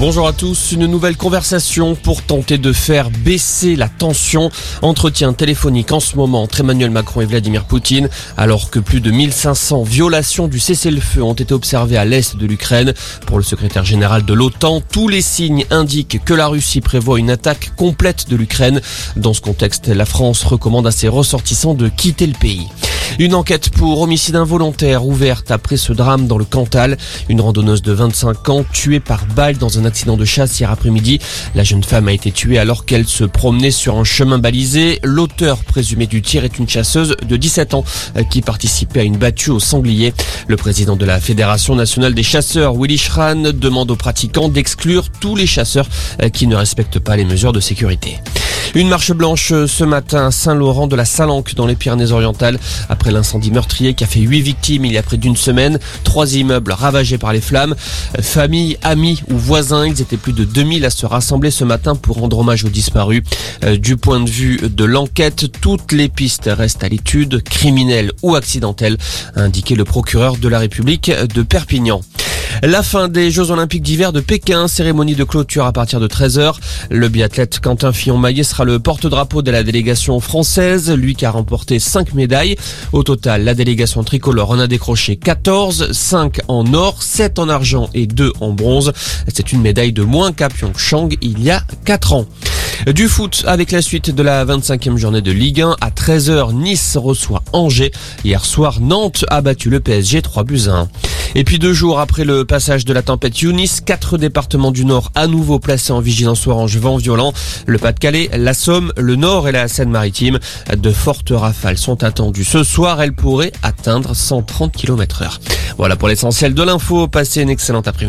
Bonjour à tous, une nouvelle conversation pour tenter de faire baisser la tension. Entretien téléphonique en ce moment entre Emmanuel Macron et Vladimir Poutine, alors que plus de 1500 violations du cessez-le-feu ont été observées à l'est de l'Ukraine. Pour le secrétaire général de l'OTAN, tous les signes indiquent que la Russie prévoit une attaque complète de l'Ukraine. Dans ce contexte, la France recommande à ses ressortissants de quitter le pays. Une enquête pour homicide involontaire ouverte après ce drame dans le Cantal. Une randonneuse de 25 ans tuée par balle dans un accident de chasse hier après-midi. La jeune femme a été tuée alors qu'elle se promenait sur un chemin balisé. L'auteur présumé du tir est une chasseuse de 17 ans euh, qui participait à une battue au sanglier. Le président de la Fédération nationale des chasseurs, Willy Schran, demande aux pratiquants d'exclure tous les chasseurs euh, qui ne respectent pas les mesures de sécurité. Une marche blanche ce matin à Saint-Laurent de la Salanque dans les Pyrénées-Orientales après l'incendie meurtrier qui a fait huit victimes il y a près d'une semaine. Trois immeubles ravagés par les flammes. Familles, amis ou voisins, ils étaient plus de 2000 à se rassembler ce matin pour rendre hommage aux disparus. Euh, du point de vue de l'enquête, toutes les pistes restent à l'étude, criminelles ou accidentelles, a indiqué le procureur de la République de Perpignan. La fin des Jeux Olympiques d'hiver de Pékin, cérémonie de clôture à partir de 13h. Le biathlète Quentin Fillon-Maillet sera le porte-drapeau de la délégation française, lui qui a remporté 5 médailles. Au total, la délégation tricolore en a décroché 14, 5 en or, 7 en argent et 2 en bronze. C'est une médaille de moins qu'à Pyeongchang il y a 4 ans. Du foot avec la suite de la 25e journée de Ligue 1 à 13h, Nice reçoit Angers. Hier soir, Nantes a battu le PSG 3 buts 1. Et puis deux jours après le passage de la tempête Yunis, quatre départements du Nord à nouveau placés en vigilance orange vent violent. Le Pas-de-Calais, la Somme, le Nord et la Seine-Maritime. De fortes rafales sont attendues ce soir. Elles pourraient atteindre 130 km heure. Voilà pour l'essentiel de l'info. Passez une excellente après-midi.